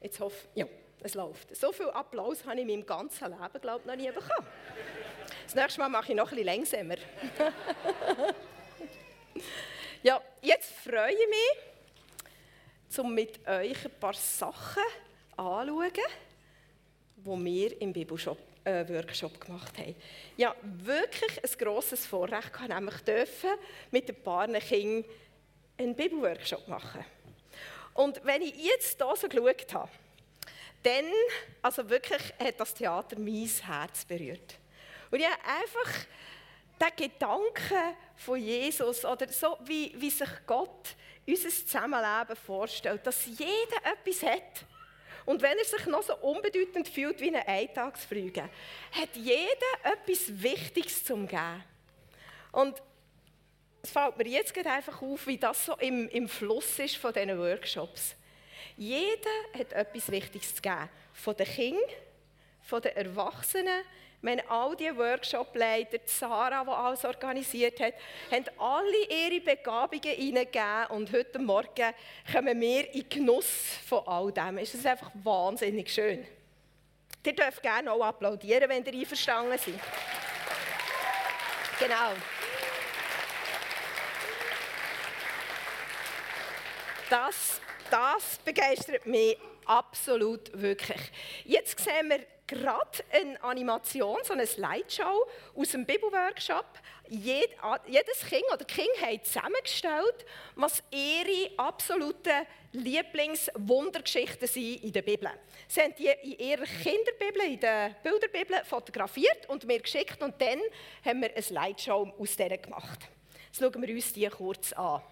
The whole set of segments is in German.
Jetzt hoffe ja, es läuft. So viel Applaus habe ich in meinem ganzen Leben, glaube ich, noch nie bekommen. Das nächste Mal mache ich noch ein bisschen langsamer. ja, jetzt freue ich mich, um mit euch ein paar Sachen anzuschauen, die wir im Bibelshop äh, Workshop gemacht haben. Ja, wirklich ein grosses Vorrecht nämlich dürfen mit ein paar Kindern einen Bibelworkshop machen. Und wenn ich jetzt hier so geschaut habe, dann, also wirklich, hat das Theater mein Herz berührt. Und ich habe einfach den Gedanken von Jesus oder so, wie, wie sich Gott unser Zusammenleben vorstellt, dass jeder etwas hat. Und wenn er sich noch so unbedeutend fühlt wie eine Eintagsflüge, hat jeder etwas Wichtiges zum Geben. Und es fällt mir jetzt einfach auf, wie das so im, im Fluss ist von diesen Workshops. Jeder hat etwas Wichtiges zu geben. Von den Kindern, von den Erwachsenen. Meine, all die Workshop-Leiter, Sarah, die alles organisiert hat, haben alle ihre Begabungen hineingegeben und heute Morgen kommen wir in Genuss von all dem. Es ist einfach wahnsinnig schön. Ihr dürft gerne auch applaudieren, wenn ihr einverstanden seid. Genau. Das, das begeistert mich absolut wirklich. Jetzt sehen wir gerade eine Animation, so eine Slideshow aus dem Bibelworkshop. Jed, jedes Kind oder Kind haben zusammengestellt, was ihre absoluten Lieblingswundergeschichten sind in der Bibel. Sie haben die in ihrer Kinderbibel, in der Bilderbibel fotografiert und mir geschickt und dann haben wir eine Slideshow aus der gemacht. Jetzt schauen wir uns die kurz an.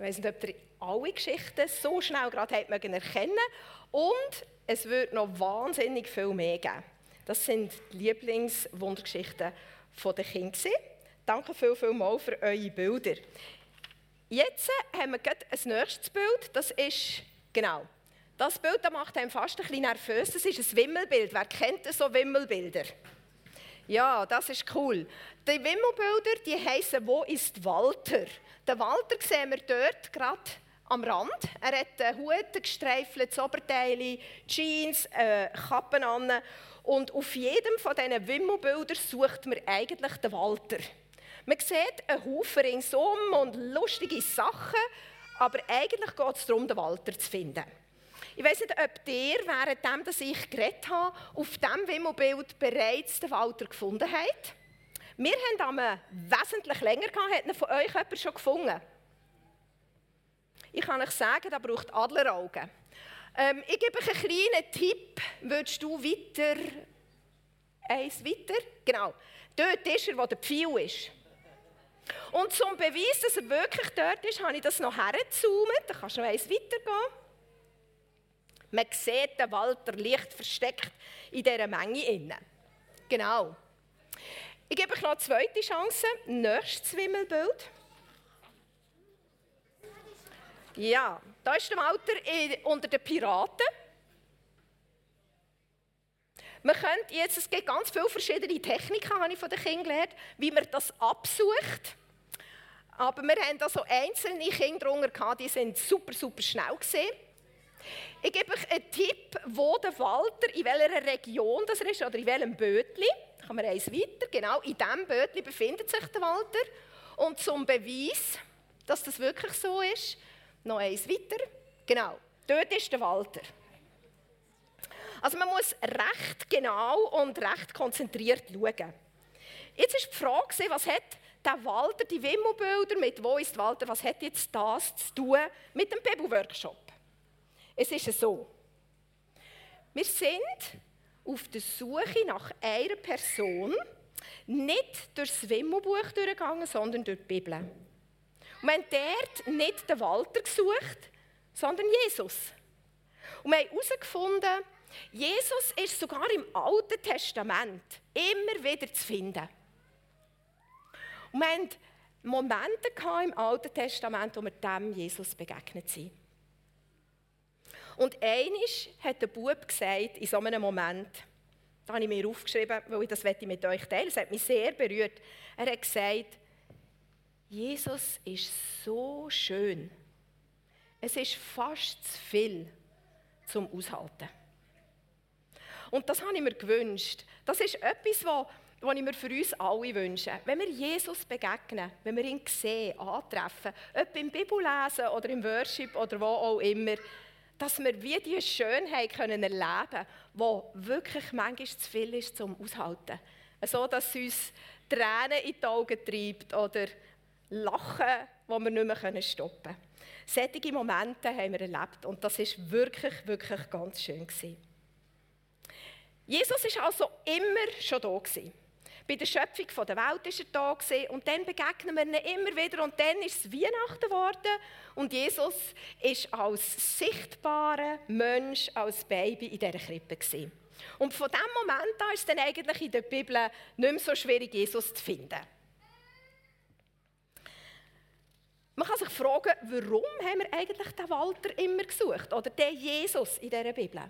Ich weiß nicht, ob ihr alle Geschichten so schnell gerade habt mögen erkennen Und es wird noch wahnsinnig viel mehr geben. Das sind die Lieblingswundergeschichten der Kinder. Danke viel, viel mal für eure Bilder. Jetzt haben wir gerade ein nächstes Bild. Das ist, genau, das Bild das macht einem fast ein bisschen nervös. Das ist ein Wimmelbild. Wer kennt so Wimmelbilder? Ja, das ist cool. Die Wimmelbilder, die heißen «Wo ist Walter?» Den Walter sehen wir dort gerade am Rand. Er hat einen Hut, ein gestreifeltes Oberteil, Jeans, äh, Kappen an. Und auf jedem von diesen Wimmelbildern sucht man eigentlich den Walter. Man sieht einen Haufen ringsum und lustige Sachen, aber eigentlich geht es darum, den Walter zu finden. Ich weiß nicht, ob ihr, während ich geredet habe, auf diesem Wimmelbild bereits den Walter gefunden habt. Wir haben am wesentlich länger gehabt. Hat von euch jemand schon gefunden? Ich kann euch sagen, da braucht Adleraugen. Ähm, ich gebe euch einen kleinen Tipp. Würdest du weiter? Eins weiter? Genau. Dort ist er, wo der Pfeil ist. Und zum Beweis, dass er wirklich dort ist, habe ich das noch hergezoomt. Da kannst du noch eins weitergehen. Man sieht den Walter leicht versteckt in dieser Menge. Genau. Ich gebe euch noch eine zweite Chance. Nächstes Wimmelbild. Ja, da ist der Walter unter den Piraten. Man könnte jetzt, es gibt ganz viele verschiedene Techniken, habe ich von den Kindern gelernt, wie man das absucht. Aber wir haben da so einzelne Kinder drunter die sind super, super schnell gesehen. Ich gebe euch einen Tipp, wo der Walter, in welcher Region das ist oder in welchem Bötli. Kann man eins weiter. Genau, in diesem Bötli befindet sich der Walter. Und zum Beweis, dass das wirklich so ist, noch eins weiter. Genau, dort ist der Walter. Also man muss recht genau und recht konzentriert schauen. Jetzt ist die Frage, was hat der Walter, die Wimmelbilder mit «Wo ist Walter?» Was hat jetzt das zu tun mit dem Bibelworkshop? Es ist so. Wir sind auf der Suche nach einer Person, nicht durch das Wimmelbuch durchgegangen, sondern durch die Bibel. Und wir haben dort nicht den Walter gesucht, sondern Jesus. Und wir haben herausgefunden, Jesus ist sogar im Alten Testament immer wieder zu finden. Und wir hatten Momente im Alten Testament, wo wir dem Jesus begegnet sind. Und eines hat der Bub gesagt, in so einem Moment, da habe ich mir aufgeschrieben, weil ich das mit euch teilen Es hat mich sehr berührt. Er hat gesagt, Jesus ist so schön. Es ist fast zu viel zum Aushalten. Und das habe ich mir gewünscht. Das ist etwas, was was ich mir für uns alle wünsche. Wenn wir Jesus begegnen, wenn wir ihn sehen, antreffen, ob im Bibellesen oder im Worship oder wo auch immer, dass wir wie diese Schönheit können erleben können, die wirklich manchmal zu viel ist zum Aushalten. So, dass es uns Tränen in die Augen treibt oder Lachen, wo wir nicht mehr stoppen können. Solche Momente haben wir erlebt und das war wirklich, wirklich ganz schön. Jesus war also immer schon da. Bei der Schöpfung der Welt war er da und dann begegnen wir ihm immer wieder und dann ist es Weihnachten geworden und Jesus ist als sichtbarer Mensch, als Baby in dieser Krippe gewesen. Und von diesem Moment an ist es dann eigentlich in der Bibel nicht mehr so schwierig, Jesus zu finden. Man kann sich fragen, warum haben wir eigentlich den Walter immer gesucht oder den Jesus in dieser Bibel?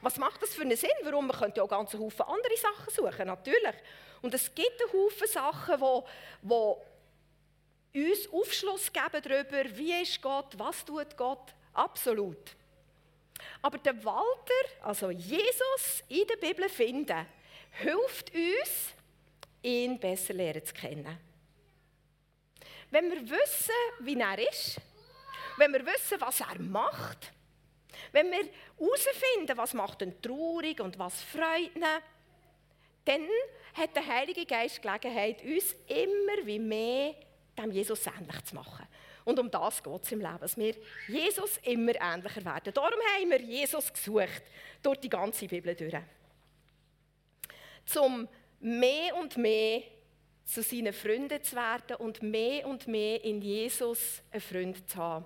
Was macht das für einen Sinn? Warum? Man könnte ja auch ganz Haufen andere Sachen suchen, natürlich. Und es gibt einen Haufen Sachen, die, die uns Aufschluss geben darüber, wie ist Gott, was tut Gott. Absolut. Aber der Walter, also Jesus in der Bibel finden, hilft uns, ihn besser lernen zu kennen. Wenn wir wissen, wie er ist, wenn wir wissen, was er macht, wenn wir herausfinden, was macht ihn traurig und was freut ihn, dann hat der Heilige Geist Gelegenheit, uns immer wie mehr dem Jesus ähnlich zu machen. Und um das geht es im Leben, dass wir Jesus immer ähnlicher werden. Darum haben wir Jesus gesucht, durch die ganze Bibel durch. Zum mehr und mehr zu seinen Freunden zu werden und mehr und mehr in Jesus einen Freund zu haben.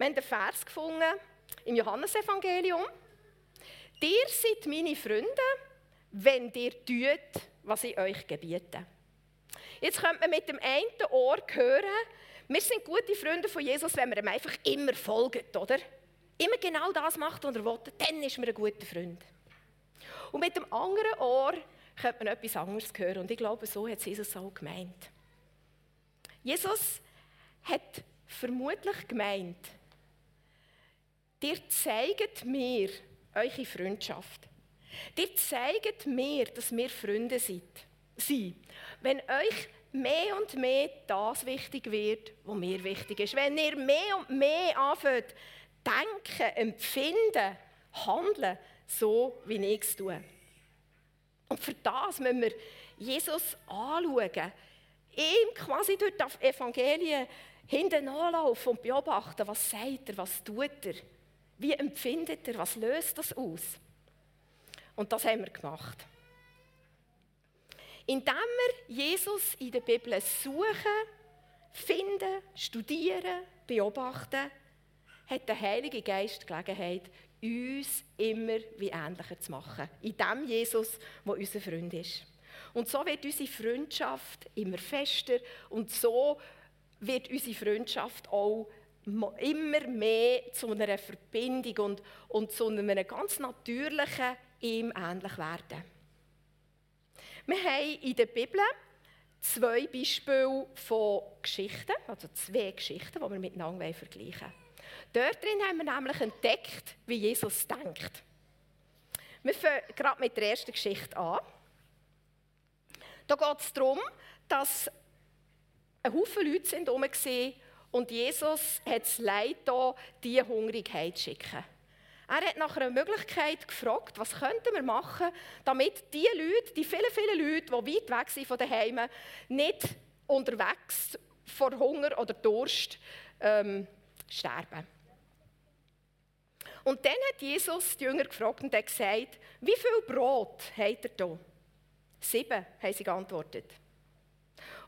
Wir haben einen Vers gefunden im Johannesevangelium. Ihr seid meine Freunde, wenn ihr tut, was ich euch gebiete. Jetzt könnte man mit dem einen Ohr hören, wir sind gute Freunde von Jesus, wenn wir ihm einfach immer folgen, oder? Immer genau das macht, was er will, dann ist man ein guter Freund. Und mit dem anderen Ohr könnte man etwas anderes hören. Und ich glaube, so hat Jesus auch gemeint. Jesus hat vermutlich gemeint, Ihr zeigt mir eure Freundschaft. Ihr zeigt mir, dass wir Freunde sind. Wenn euch mehr und mehr das wichtig wird, was mir wichtig ist. Wenn ihr mehr und mehr anfängt, denken, empfinden, handeln, so wie ich es tue. Und für das müssen wir Jesus anschauen, ihm quasi durch das Evangelien hinten anlaufen und beobachten, was sagt er, was tut er. Wie empfindet er? Was löst das aus? Und das haben wir gemacht. Indem wir Jesus in der Bibel suchen, finden, studieren, beobachten, hat der Heilige Geist Gelegenheit, uns immer wie ähnlicher zu machen. In dem Jesus, der unser Freund ist. Und so wird unsere Freundschaft immer fester und so wird unsere Freundschaft auch immer mehr zu einer Verbindung und, und zu einem ganz natürlichen ihm ähnlich werden. Wir haben in der Bibel zwei Beispiele von Geschichten, also zwei Geschichten, die wir miteinander vergleichen. Dort drin haben wir nämlich entdeckt, wie Jesus denkt. Wir fangen gerade mit der ersten Geschichte an. Da geht es darum, dass ein Haufen Leute herum Und Jesus hat es leid, diese Hungrigkeit zu schicken. Er hat nach einer Möglichkeit gefragt, was könnten wir machen, damit die Leute, die vielen, vielen Leute, die weit weg sind von den Heimen, nicht unterwegs vor Hunger oder Durst ähm, sterben. Und dann hat Jesus die Jünger gefragt und hat gesagt, wie viel Brot habt ihr hier? Sieben, haben sie geantwortet.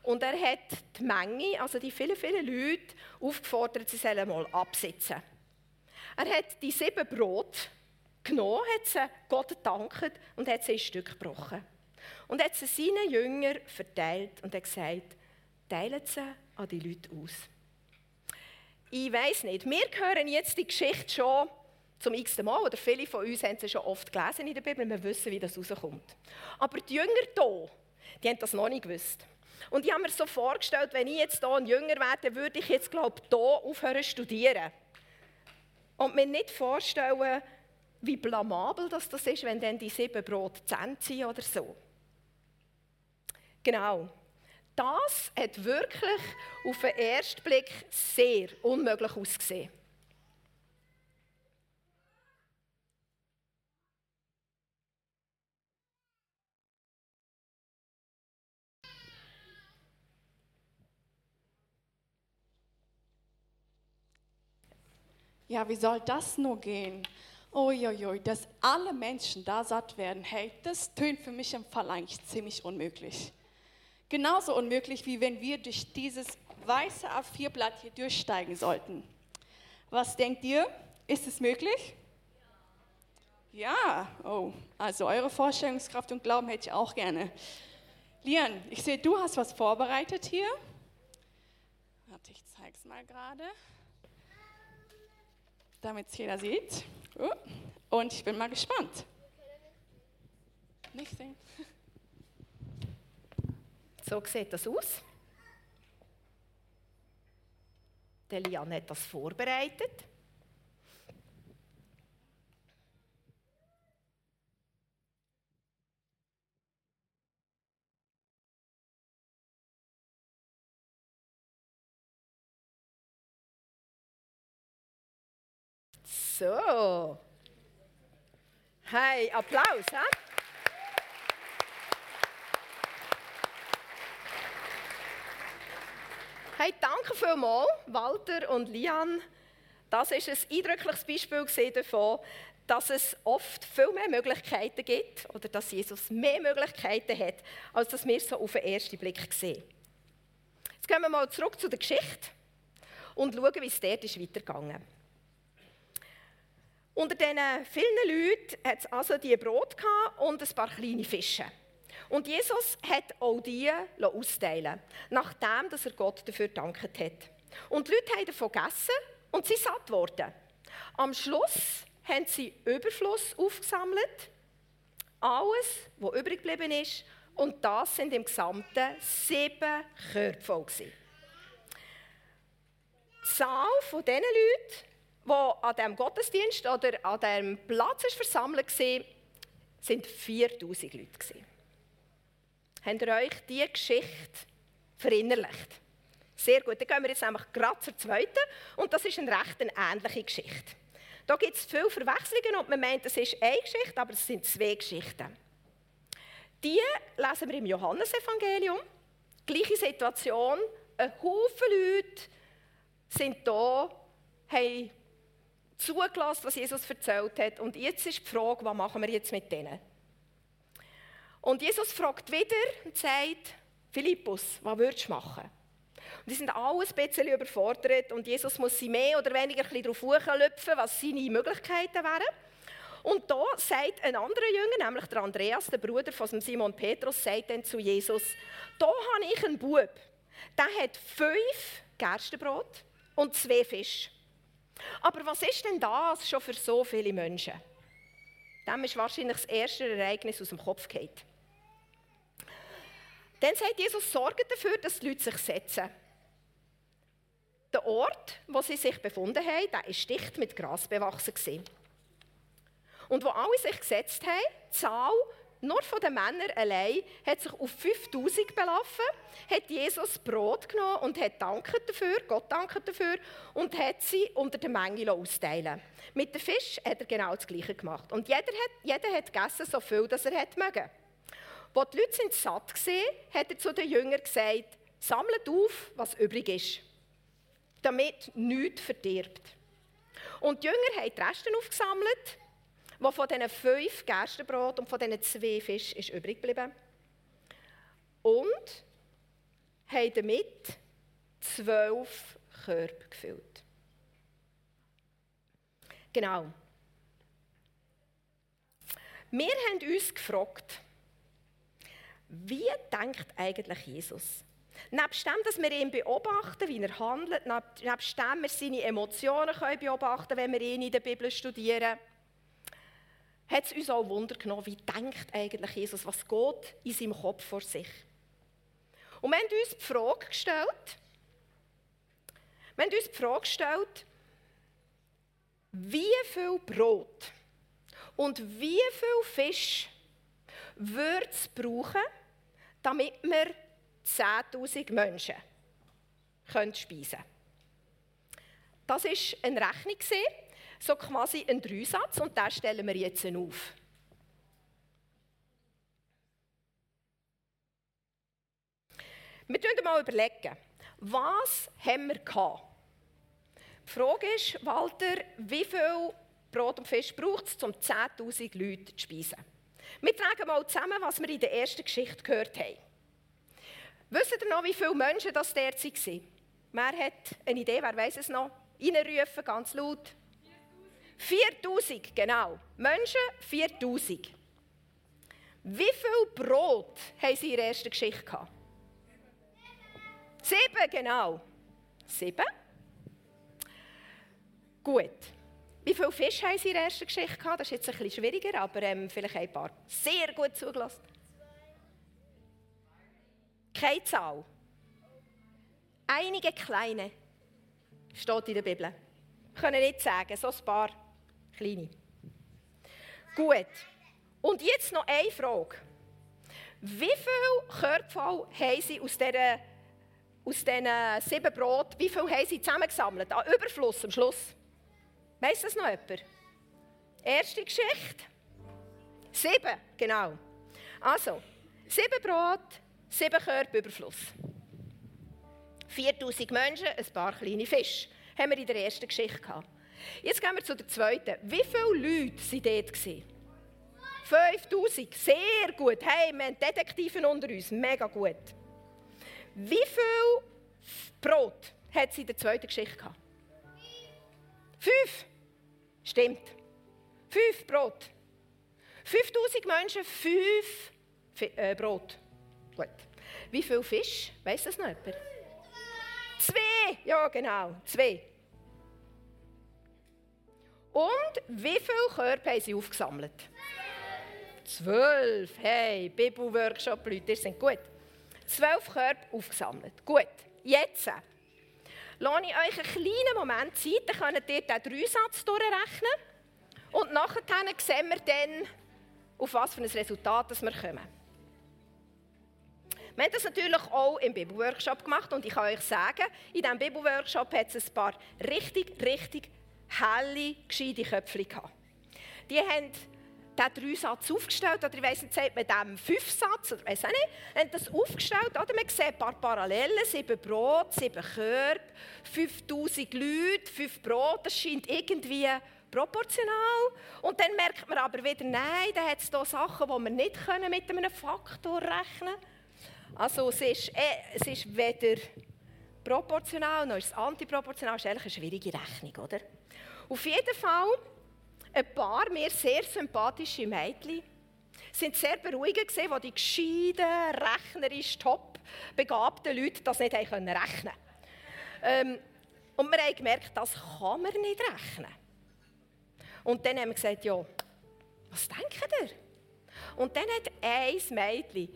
Und er hat die Menge, also die vielen, vielen Leute, aufgefordert, sie sollen mal absitzen. Er hat die sieben Brot genommen, hat sie Gott gedankt und hat sie in Stück gebrochen. Und hat sie seinen Jüngern verteilt und hat gesagt, teilen sie an die Leute aus. Ich weiß nicht, wir hören jetzt die Geschichte schon zum x Mal, oder viele von uns haben sie schon oft gelesen in der Bibel, wir wissen, wie das rauskommt. Aber die Jünger hier, die haben das noch nicht gewusst. Und ich habe mir so vorgestellt, wenn ich jetzt hier ein Jünger wäre, würde ich jetzt, glaube ich, hier aufhören zu studieren. Und mir nicht vorstellen, wie blamabel das, ist, wenn dann die sieben Brot zehn sind oder so. Genau. Das hat wirklich auf den ersten Blick sehr unmöglich ausgesehen. Ja, wie soll das nur gehen? Uiuiui, dass alle Menschen da satt werden, hey, das tönt für mich im Fall eigentlich ziemlich unmöglich. Genauso unmöglich, wie wenn wir durch dieses weiße A4-Blatt hier durchsteigen sollten. Was denkt ihr? Ist es möglich? Ja, oh, also eure Vorstellungskraft und Glauben hätte ich auch gerne. Lian, ich sehe, du hast was vorbereitet hier. Warte, ich zeige es mal gerade damit es jeder sieht. Oh, und ich bin mal gespannt. Nicht sehen. So sieht das aus. Der Lian hat das vorbereitet. So. Hey, Applaus. He? Hey, danke vielmals, Walter und Lian. Das ist ein eindrückliches Beispiel davon, dass es oft viel mehr Möglichkeiten gibt oder dass Jesus mehr Möglichkeiten hat, als dass wir so auf den ersten Blick sehen. Jetzt gehen wir mal zurück zu der Geschichte und schauen, wie es dort ist weitergegangen ist. Unter diesen vielen Leuten hat es also die Brot und ein paar kleine Fische. Und Jesus hat auch die austeilen nachdem dass er Gott dafür gedankt hat. Und die Leute haben davon gegessen und sind satt geworden. Am Schluss haben sie Überfluss aufgesammelt, alles, was übrig geblieben ist, und das sind im Gesamten sieben Körper voll. Die Zahl von diesen Leuten die an diesem Gottesdienst oder an diesem Platz ist versammelt war, sind 4000 Leute. Habt ihr euch diese Geschichte verinnerlicht? Sehr gut, dann gehen wir jetzt nämlich gerade zur zweiten und das ist eine recht ähnliche Geschichte. Da gibt es viele Verwechslungen und man meint, es ist eine Geschichte, aber es sind zwei Geschichten. Die lesen wir im Johannesevangelium. Gleiche Situation, ein Haufen Leute sind da, haben zugelassen, was Jesus erzählt hat. Und jetzt ist die Frage, was machen wir jetzt mit denen? Und Jesus fragt wieder und sagt, Philippus, was würdest du machen? Und die sind alle ein bisschen überfordert und Jesus muss sie mehr oder weniger ein darauf hochlöpfen, was seine Möglichkeiten wären. Und da sagt ein anderer Jünger, nämlich der Andreas, der Bruder von Simon Petrus, sagt dann zu Jesus, da habe ich einen Bub, der hat fünf Gerstenbrot und zwei Fische. Aber was ist denn das schon für so viele Menschen? Dem ist wahrscheinlich das erste Ereignis aus dem Kopf geht. Dann sagt Jesus, sorge dafür, dass die Leute sich setzen. Der Ort, wo sie sich befunden haben, der ist dicht mit Gras bewachsen. Und wo alle sich gesetzt haben, die Zahl nur von den Männern allein hat sich auf 5000 belaufen, hat Jesus Brot genommen und hat danket dafür, Gott danket dafür und hat sie unter der Menge austeilen Mit dem Fisch hat er genau das Gleiche gemacht. Und jeder hat, jeder hat gegessen, so viel, dass er hat mögen. Als die Leute sind satt waren, hat er zu den Jüngern gesagt, sammelt auf, was übrig ist, damit nichts verdirbt. Und die Jünger haben die Reste aufgesammelt, die von diesen fünf Gerstenbrot und von diesen zwei Fischen ist übrig geblieben. Und haben damit zwölf Körbe gefüllt. Genau. Wir haben uns gefragt, wie denkt eigentlich Jesus? Nebst dem, dass wir ihn beobachten, wie er handelt, nebst dem wir seine Emotionen können beobachten wenn wir ihn in der Bibel studieren, hat es uns auch Wunder genommen, wie denkt eigentlich Jesus, was geht in seinem Kopf vor sich. Und wir haben uns die Frage gestellt, wir haben uns die Frage gestellt, wie viel Brot und wie viel Fisch würde es brauchen, damit wir 10.000 Menschen speisen können. Das war eine Rechnung, so quasi ein Dreisatz, und den stellen wir jetzt auf. Wir überlegen mal überlegen, was haben wir gehabt? Die Frage ist, Walter, wie viel Brot und Fisch braucht es, um 10.000 Leute zu speisen? Wir tragen mal zusammen, was wir in der ersten Geschichte gehört haben. Wisst ihr noch, wie viele Menschen das dort waren? Wer hat eine Idee, wer weiß es noch? Reinrufen, ganz laut. 4000, genau. Menschen 4000. Wie viel Brot haben sie in der ersten Geschichte gehabt? Sieben, genau. Sieben. Gut. Wie viel Fisch haben sie in der ersten Geschichte gehabt? Das ist jetzt ein bisschen schwieriger, aber ähm, vielleicht ein paar sehr gut zugelassen. Keine Zahl. Einige kleine. Steht in der Bibel. Können nicht sagen, so ein paar kleine. Gut. Und jetzt noch eine Frage. Wie viel Körperfall haben Sie aus diesen, aus diesen sieben Brot, wie viel haben Sie zusammengesammelt? An Überfluss am Schluss. Weiss das noch jemand? Erste Geschichte. Sieben, genau. Also, sieben Brot, Sieben Körper Überfluss. 4000 Menschen, ein paar kleine Fische. Haben wir in der ersten Geschichte gehabt. Jetzt gehen wir zu der zweiten. Wie viele Leute waren dort? 5000. Sehr gut. Hey, wir haben Detektiven unter uns. Mega gut. Wie viel Brot hat sie in der zweiten Geschichte gehabt? Fünf. Stimmt. Fünf Brot. 5000 Menschen, fünf äh, Brot. Gut. Wie viel Fisch? Weiß das noch jemand? Zwei! Ja, genau, zwei. Und wie viele Körper haben sie aufgesammelt? Zwölf. Hey, Bibelworkshop-Leute, ihr sind gut. Zwölf Körper aufgesammelt. Gut, jetzt lasse ich euch einen kleinen Moment Zeit, dann könnt ihr den Dreisatz durchrechnen. Und nachher sehen wir dann, auf was für ein Resultat wir kommen. Wir haben das natürlich auch im Bibelworkshop gemacht und ich kann euch sagen, in diesem Bibelworkshop hat es ein paar richtig, richtig helle, gescheite Köpfe gehabt. Die haben diesen Dreisatz aufgestellt, oder ich weiss nicht, sagt man dem Fünfsatz, oder weiss auch nicht, haben das aufgestellt, oder man sieht ein paar Parallelen, sieben Brot, sieben Körbe, 5000 Leute, fünf Brot, das scheint irgendwie proportional. Und dann merkt man aber wieder, nein, da hat es hier Sachen, die wir nicht mit einem Faktor rechnen können. Also es ist, äh, es ist weder proportional noch ist es antiproportional. Das ist eigentlich eine schwierige Rechnung, oder? Auf jeden Fall, ein paar mir sehr sympathische Mädchen sind sehr beruhigend gesehen, wo die gescheiten, rechnerisch top begabten Leute das nicht rechnen ähm, Und wir haben gemerkt, das kann man nicht rechnen. Und dann haben wir gesagt, ja, was denken ihr? Und dann hat ein Mädchen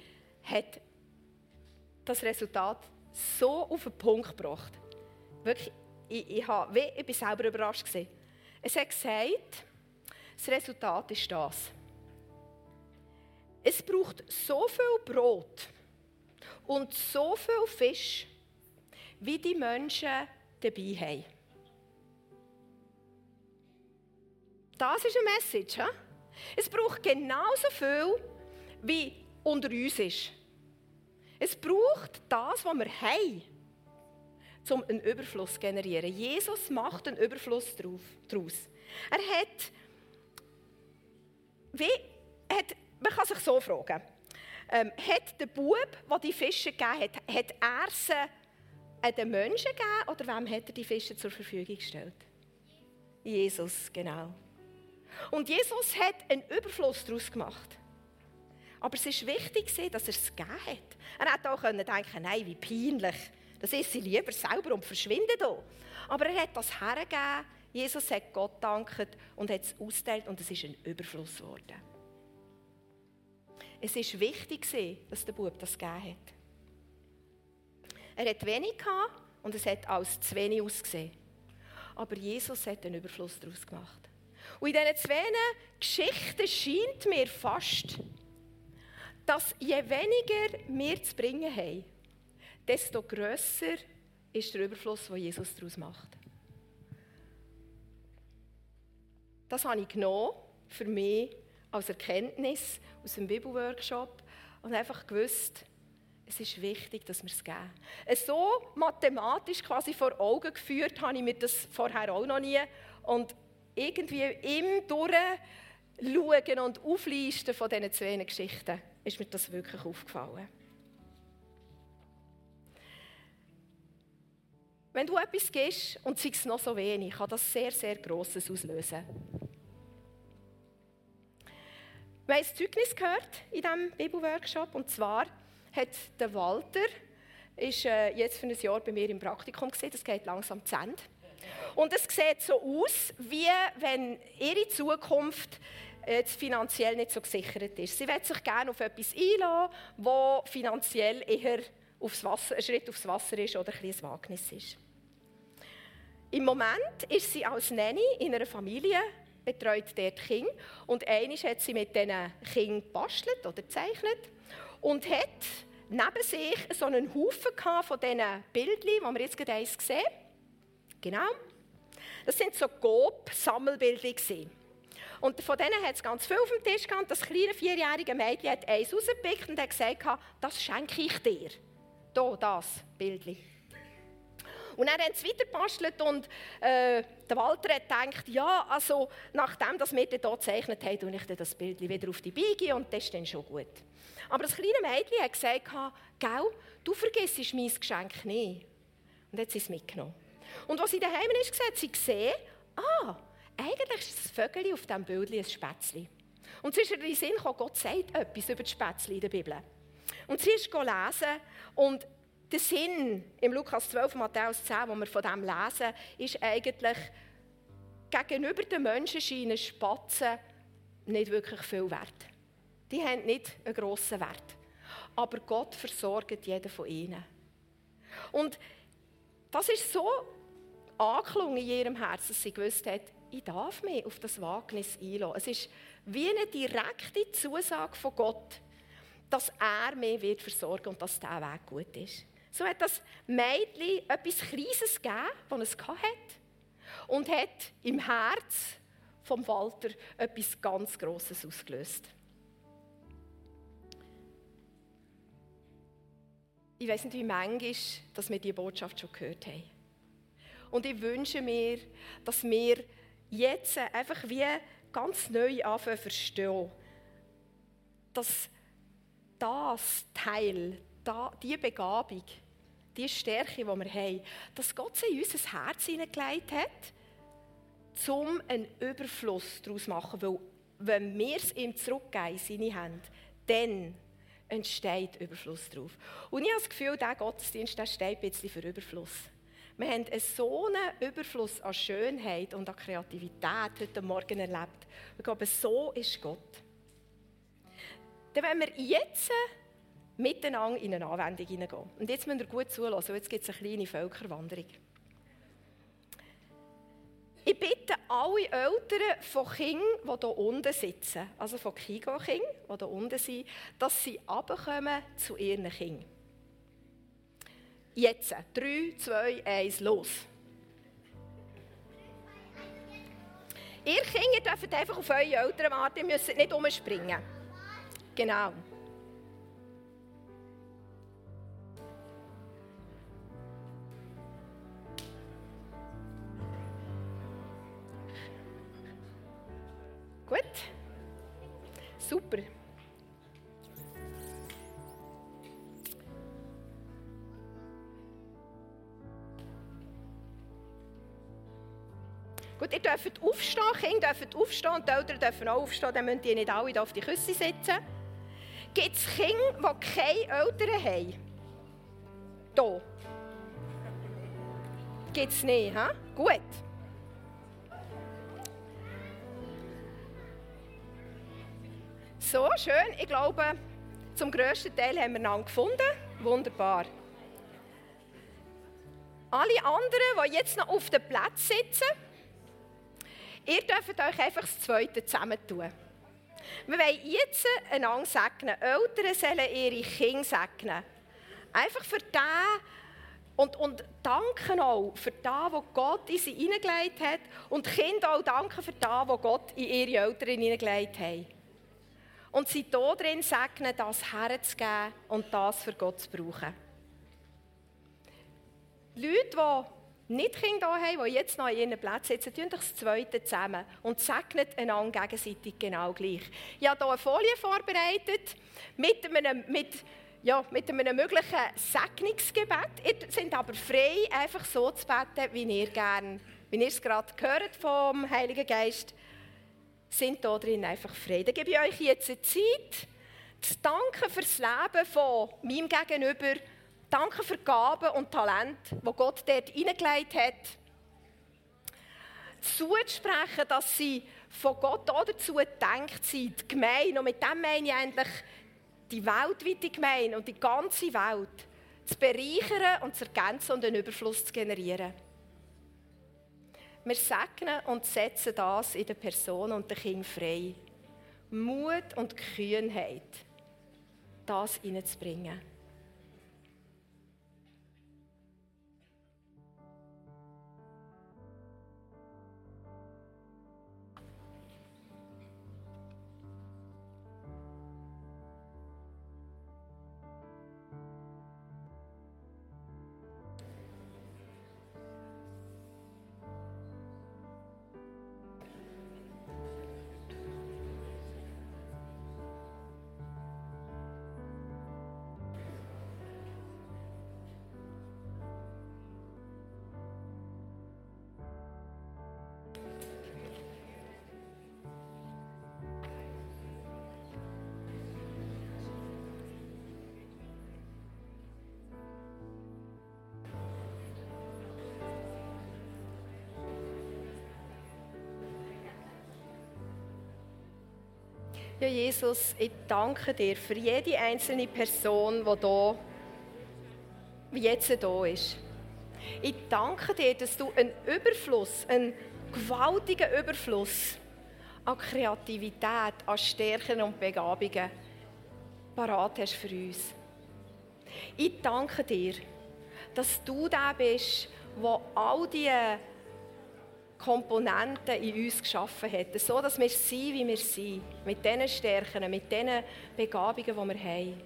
hat das Resultat so auf den Punkt gebracht. Wirklich, ich, ich, habe, ich bin selber überrascht. Gewesen. Es hat gesagt, das Resultat ist das. Es braucht so viel Brot und so viel Fisch, wie die Menschen dabei haben. Das ist eine Message. He? Es braucht genauso viel, wie unter uns ist. Es braucht das, was wir haben, um einen Überfluss zu generieren. Jesus macht einen Überfluss daraus. Er hat, wie, hat, man kann sich so fragen, ähm, hat der Bub, der die Fische gegeben hat, hat er sie an den Menschen gegeben oder wem hat er die Fische zur Verfügung gestellt? Jesus, genau. Und Jesus hat einen Überfluss daraus gemacht. Aber es war wichtig, dass er es gegeben hat. Er hätte auch denken nein, wie peinlich. Das ist sie lieber selber und verschwindet hier. Aber er hat das hergegeben. Jesus hat Gott gedankt und hat es ausgeteilt und es ist ein Überfluss geworden. Es war wichtig, dass der Bub das gegeben hat. Er hat wenig gehabt und es hat als zu wenig ausgesehen. Aber Jesus hat einen Überfluss daraus gemacht. Und in diesen zwei Geschichten scheint mir fast, dass je weniger wir zu bringen haben, desto grösser ist der Überfluss, den Jesus daraus macht. Das habe ich genommen für mich als Erkenntnis aus dem Bibelworkshop und einfach gewusst, es ist wichtig, dass wir es geben. So mathematisch quasi vor Augen geführt habe ich mir das vorher auch noch nie. Und irgendwie im Durchschauen und Auflisten von diesen zwei Geschichten ist mir das wirklich aufgefallen. Wenn du etwas gibst und es noch so wenig, kann das sehr, sehr Grosses auslösen. Wir haben ein Zeugnis gehört in diesem Bibelworkshop und zwar hat der Walter ist äh, jetzt für ein Jahr bei mir im Praktikum gesehen. Das geht langsam zu Ende. Und es sieht so aus, wie wenn ihre Zukunft jetzt finanziell nicht so gesichert ist. Sie will sich gerne auf etwas einlassen, wo finanziell eher aufs Wasser, ein Schritt aufs Wasser ist oder ein, ein Wagnis ist. Im Moment ist sie als Nanny in einer Familie, betreut dort Kinder. Und eines hat sie mit diesen Kindern gebastelt oder gezeichnet und hat neben sich so einen Haufen von diesen Bildchen, die wir jetzt gerade eins sehen. Genau. Das sind so Gob-Sammelbilder. Und von denen hat es ganz viel auf dem Tisch gehabt. Das kleine vierjährige Mädchen hat eins rausgepickt und hat gesagt, das schenke ich dir. Hier, das Bildchen. Und dann haben sie weiter und äh, der Walter hat gedacht, ja, also nachdem dass wir hier gezeichnet haben, tue ich das Bild wieder auf die Beige und das ist dann schon gut. Aber das kleine Mädchen hat gesagt, Gell, du vergisst mein Geschenk nicht. Und jetzt ist es mitgenommen. Und als sie daheim ist, hat sie gesehen, ah, eigentlich ist das Vögel auf diesem Bild ein Spätzli. Und sie ist in den Sinn gekommen, Gott sagt etwas über die Spätzli in der Bibel. Und sie ist lesen und der Sinn im Lukas 12, Matthäus 10, wo wir von dem lesen, ist eigentlich, gegenüber den Menschen scheinen Spatzen nicht wirklich viel wert. Die haben nicht einen grossen Wert. Aber Gott versorgt jeden von ihnen. Und das ist so angeklungen in ihrem Herzen, dass sie gewusst hat, ich darf mich auf das Wagnis einlassen. Es ist wie eine direkte Zusage von Gott, dass er mich wird versorgen und dass dieser Weg gut ist. So hat das Mädchen etwas Kleines gegeben, das es hatte, und hat im Herz vom Walter etwas ganz Grosses ausgelöst. Ich weiß nicht, wie manchmal dass wir diese Botschaft schon gehört haben. Und ich wünsche mir, dass wir jetzt einfach wie ganz neu anfangen verstehen, dass das Teil, die Begabung, die Stärke, die wir haben, dass Gott sie in unser Herz hineingelegt hat, um einen Überfluss daraus zu machen. Weil, wenn wir es ihm zurückgeben in seine Hände, dann entsteht Überfluss drauf. Und ich habe das Gefühl, dieser Gottesdienst der steht ein bisschen für Überfluss. Wir haben so einen Überfluss an Schönheit und an Kreativität heute Morgen erlebt. Ich glaube, so ist Gott. Dann wenn wir jetzt miteinander in eine Anwendung hineingehen. Und jetzt müssen wir gut zulassen, jetzt gibt es eine kleine Völkerwanderung. Ich bitte alle Eltern von Kindern, die hier unten sitzen, also von Kigo-Kindern, die hier unten sind, dass sie runterkommen zu ihren Kindern. Jetzt, 3, 2, 1, los. Ihr Kinder dürft einfach auf eure Eltern warten, ihr müsst nicht umspringen. Genau. Dürft aufstehen, Kinder dürfen aufstehen die Eltern dürfen auch aufstehen, dann müsst ihr nicht alle auf die Küsse sitzen. Gibt es Kinder, die keine Eltern haben? Hier. Gibt es nicht, ha? Gut. So, schön. Ich glaube, zum grössten Teil haben wir ihn gefunden. Wunderbar. Alle anderen, die jetzt noch auf dem Platz sitzen, ihr dürft euch einfach das Zweite zusammentun. Wir wollen jetzt einander segnen. Eltern sollen ihre Kinder segnen. Einfach für den und, und danken auch für das, was Gott in sie hineingelegt hat. Und Kinder auch danken für das, was Gott in ihre Eltern hineingelegt hat. Und sie hier drin segnen, das herzugeben und das für Gott zu brauchen. Leute, die nicht Kinder haben, die jetzt noch an ihren Platz sitzen, tun das Zweite zusammen und segnen einander gegenseitig genau gleich. Ich habe hier eine Folie vorbereitet mit einem, mit, ja, mit einem möglichen Segnungsgebet. Ihr seid aber frei, einfach so zu beten, wie ihr gerne, wie ihr es gerade gehört vom Heiligen Geist sind hier drin einfach frei. Dann gebe ich euch jetzt eine Zeit, zu danken für das Leben von meinem Gegenüber, danke für Gaben und Talent, die Gott dort hineingelegt hat. Zuzusprechen, dass sie von Gott auch dazu gedacht sind, die Gemeinde, und mit dem meine ich eigentlich die weltweite Gemeinde und die ganze Welt, zu bereichern und zu ergänzen und einen Überfluss zu generieren. Wir segnen und setzen das in der Person und den Kind frei. Mut und Kühnheit, das hineinzubringen. Ja, Jesus, ich danke dir für jede einzelne Person, die hier, wie jetzt hier ist. Ich danke dir, dass du einen Überfluss, einen gewaltigen Überfluss an Kreativität, an Stärken und Begabungen parat hast für uns. Ich danke dir, dass du der bist, der all diese Komponenten in uns geschaffen hat, so dass wir sind, wie wir sind, mit diesen Stärken, mit diesen Begabungen, die wir haben.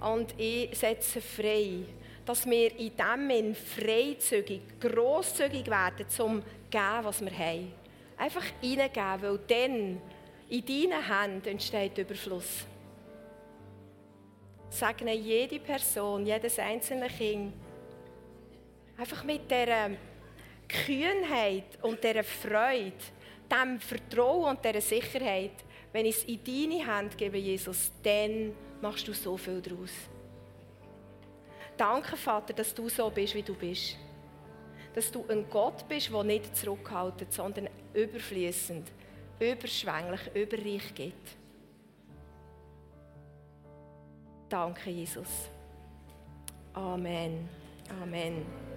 Und ich setze frei, dass wir in dem freizügig, grosszügig werden, zum geben, was wir haben. Einfach hineingeben, weil dann in deinen Händen entsteht Überfluss. Segne jede Person, jedes einzelne Kind, Einfach mit dieser Kühnheit und dieser Freude, dem Vertrauen und dieser Sicherheit, wenn ich es in deine Hand gebe, Jesus, dann machst du so viel daraus. Danke, Vater, dass du so bist, wie du bist. Dass du ein Gott bist, der nicht zurückhaltet, sondern überfließend, überschwänglich, überreich geht. Danke, Jesus. Amen. Amen.